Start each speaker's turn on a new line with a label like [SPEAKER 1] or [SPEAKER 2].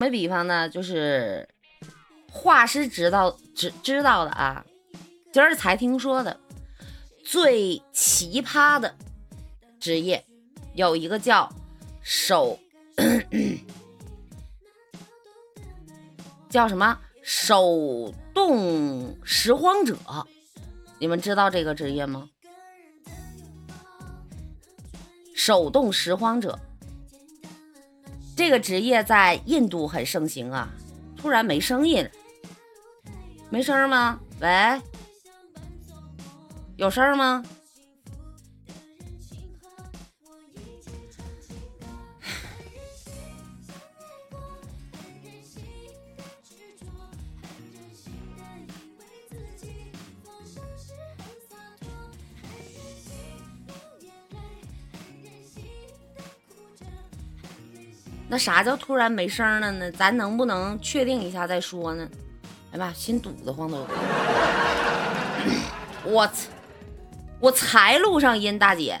[SPEAKER 1] 么比方呢？就是画师知道知知道的啊，今儿才听说的最奇葩的职业，有一个叫手 叫什么手动拾荒者，你们知道这个职业吗？手动拾荒者。这个职业在印度很盛行啊！突然没声音，没声吗？喂，有声吗？那啥叫突然没声了呢？咱能不能确定一下再说呢？哎妈，心堵得慌都。我操！我才录上音，大姐，